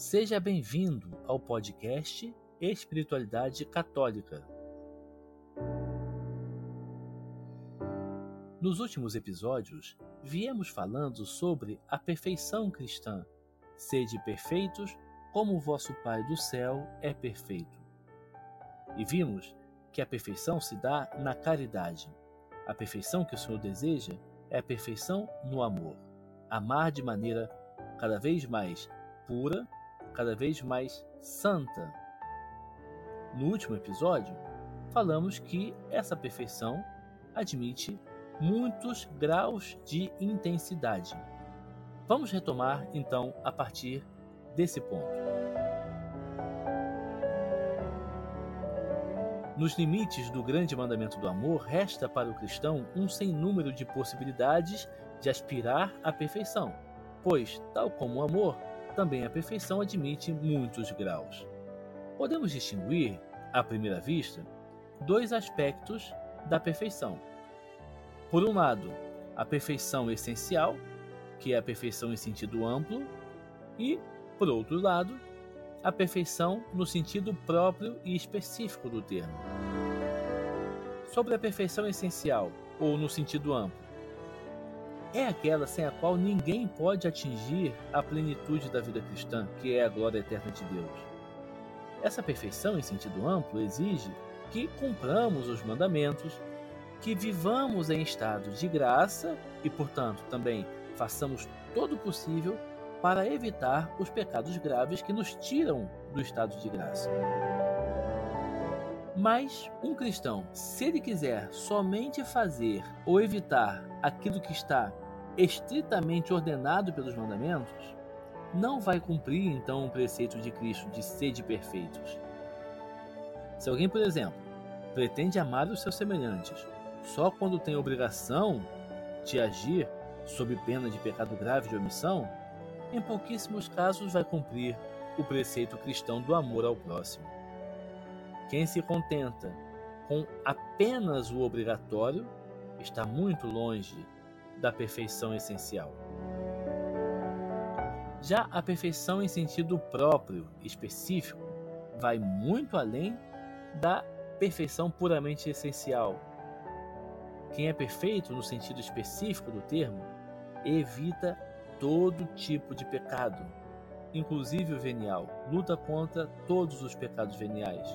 Seja bem-vindo ao podcast Espiritualidade Católica. Nos últimos episódios, viemos falando sobre a perfeição cristã. Sede perfeitos, como o vosso Pai do céu é perfeito. E vimos que a perfeição se dá na caridade. A perfeição que o Senhor deseja é a perfeição no amor. Amar de maneira cada vez mais pura cada vez mais santa. No último episódio, falamos que essa perfeição admite muitos graus de intensidade. Vamos retomar então a partir desse ponto. Nos limites do grande mandamento do amor, resta para o cristão um sem número de possibilidades de aspirar à perfeição, pois, tal como o amor, também a perfeição admite muitos graus. Podemos distinguir, à primeira vista, dois aspectos da perfeição. Por um lado, a perfeição essencial, que é a perfeição em sentido amplo, e, por outro lado, a perfeição no sentido próprio e específico do termo. Sobre a perfeição essencial, ou no sentido amplo, é aquela sem a qual ninguém pode atingir a plenitude da vida cristã, que é a glória eterna de Deus. Essa perfeição, em sentido amplo, exige que cumpramos os mandamentos, que vivamos em estado de graça e, portanto, também façamos todo o possível para evitar os pecados graves que nos tiram do estado de graça. Mas um cristão, se ele quiser somente fazer ou evitar aquilo que está estritamente ordenado pelos mandamentos, não vai cumprir então o preceito de Cristo de sede perfeitos. Se alguém, por exemplo, pretende amar os seus semelhantes só quando tem obrigação de agir sob pena de pecado grave de omissão, em pouquíssimos casos vai cumprir o preceito cristão do amor ao próximo. Quem se contenta com apenas o obrigatório está muito longe da perfeição essencial. Já a perfeição em sentido próprio, específico, vai muito além da perfeição puramente essencial. Quem é perfeito no sentido específico do termo evita todo tipo de pecado, inclusive o venial, luta contra todos os pecados veniais.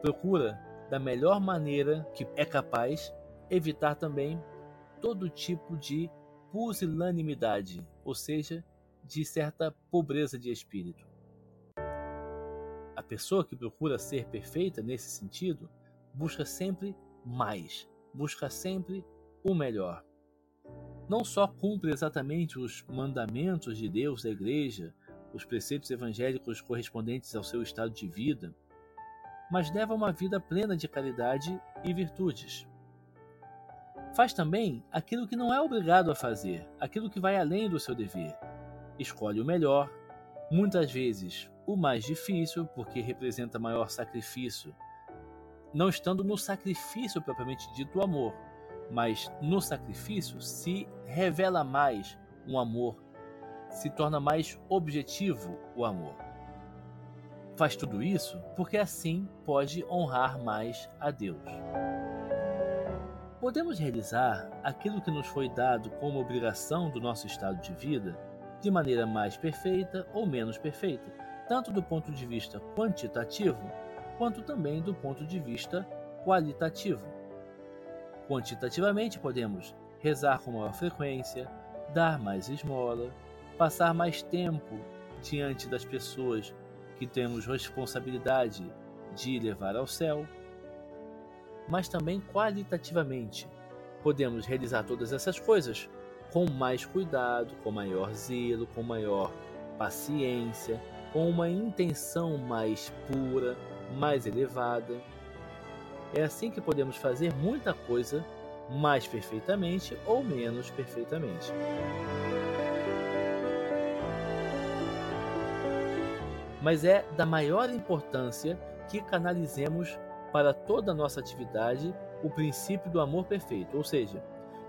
Procura, da melhor maneira que é capaz, evitar também todo tipo de pusilanimidade, ou seja, de certa pobreza de espírito. A pessoa que procura ser perfeita nesse sentido busca sempre mais, busca sempre o melhor. Não só cumpre exatamente os mandamentos de Deus da igreja, os preceitos evangélicos correspondentes ao seu estado de vida, mas leva uma vida plena de caridade e virtudes. Faz também aquilo que não é obrigado a fazer, aquilo que vai além do seu dever. Escolhe o melhor, muitas vezes o mais difícil, porque representa maior sacrifício, não estando no sacrifício propriamente dito o amor, mas no sacrifício se revela mais um amor, se torna mais objetivo o amor. Faz tudo isso porque assim pode honrar mais a Deus. Podemos realizar aquilo que nos foi dado como obrigação do nosso estado de vida de maneira mais perfeita ou menos perfeita, tanto do ponto de vista quantitativo quanto também do ponto de vista qualitativo. Quantitativamente, podemos rezar com maior frequência, dar mais esmola, passar mais tempo diante das pessoas que temos responsabilidade de levar ao céu mas também qualitativamente. Podemos realizar todas essas coisas com mais cuidado, com maior zelo, com maior paciência, com uma intenção mais pura, mais elevada. É assim que podemos fazer muita coisa mais perfeitamente ou menos perfeitamente. Mas é da maior importância que canalizemos para toda a nossa atividade o princípio do amor perfeito, ou seja,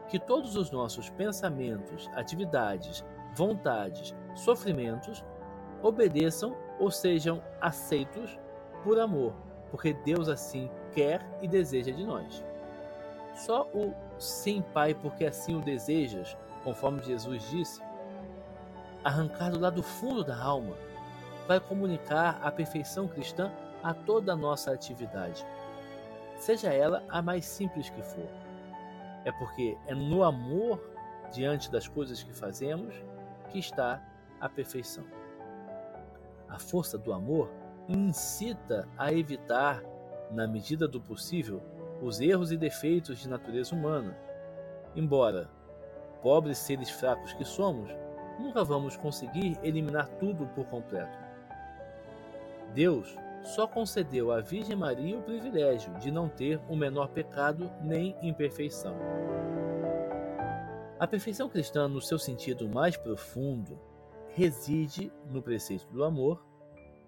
que todos os nossos pensamentos, atividades, vontades, sofrimentos obedeçam ou sejam aceitos por amor, porque Deus assim quer e deseja de nós. Só o sim, Pai, porque assim o desejas, conforme Jesus disse, arrancado lá do fundo da alma, vai comunicar a perfeição cristã a toda a nossa atividade, seja ela a mais simples que for. É porque é no amor diante das coisas que fazemos que está a perfeição. A força do amor incita a evitar, na medida do possível, os erros e defeitos de natureza humana. Embora, pobres seres fracos que somos, nunca vamos conseguir eliminar tudo por completo. Deus só concedeu à Virgem Maria o privilégio de não ter o menor pecado nem imperfeição. A perfeição cristã, no seu sentido mais profundo, reside no preceito do amor,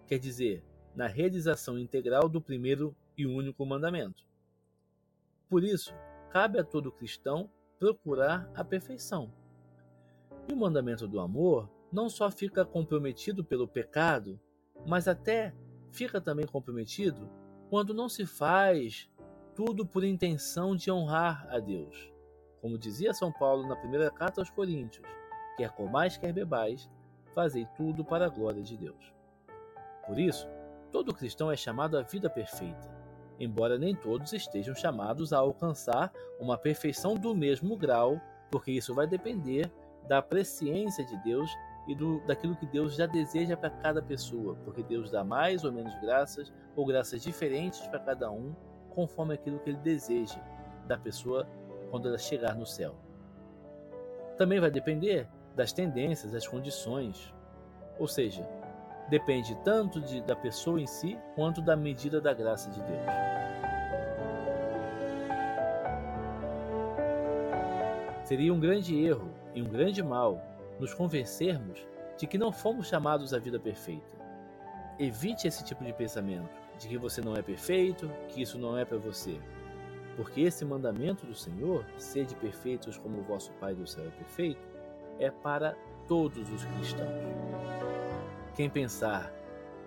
quer dizer, na realização integral do primeiro e único mandamento. Por isso, cabe a todo cristão procurar a perfeição. E o mandamento do amor não só fica comprometido pelo pecado, mas até fica também comprometido quando não se faz tudo por intenção de honrar a Deus. Como dizia São Paulo na primeira carta aos Coríntios, quer comais, quer bebais, fazei tudo para a glória de Deus. Por isso, todo cristão é chamado à vida perfeita, embora nem todos estejam chamados a alcançar uma perfeição do mesmo grau, porque isso vai depender da presciência de Deus e do, daquilo que Deus já deseja para cada pessoa, porque Deus dá mais ou menos graças, ou graças diferentes para cada um, conforme aquilo que Ele deseja da pessoa quando ela chegar no céu. Também vai depender das tendências, das condições. Ou seja, depende tanto de, da pessoa em si quanto da medida da graça de Deus. Seria um grande erro e um grande mal nos convencermos de que não fomos chamados à vida perfeita. Evite esse tipo de pensamento, de que você não é perfeito, que isso não é para você. Porque esse mandamento do Senhor, sede perfeitos como o vosso Pai do céu é perfeito, é para todos os cristãos. Quem pensar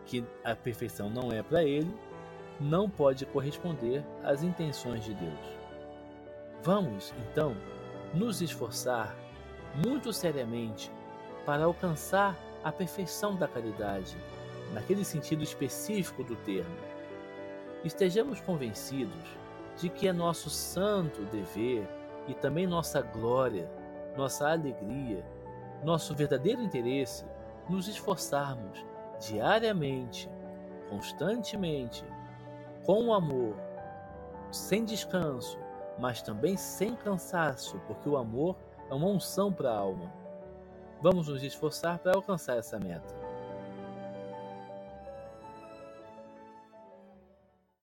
que a perfeição não é para ele, não pode corresponder às intenções de Deus. Vamos, então, nos esforçar muito seriamente para alcançar a perfeição da caridade, naquele sentido específico do termo. Estejamos convencidos de que é nosso santo dever e também nossa glória nossa alegria, nosso verdadeiro interesse, nos esforçarmos diariamente, constantemente, com amor, sem descanso, mas também sem cansaço, porque o amor é uma unção para a alma. Vamos nos esforçar para alcançar essa meta.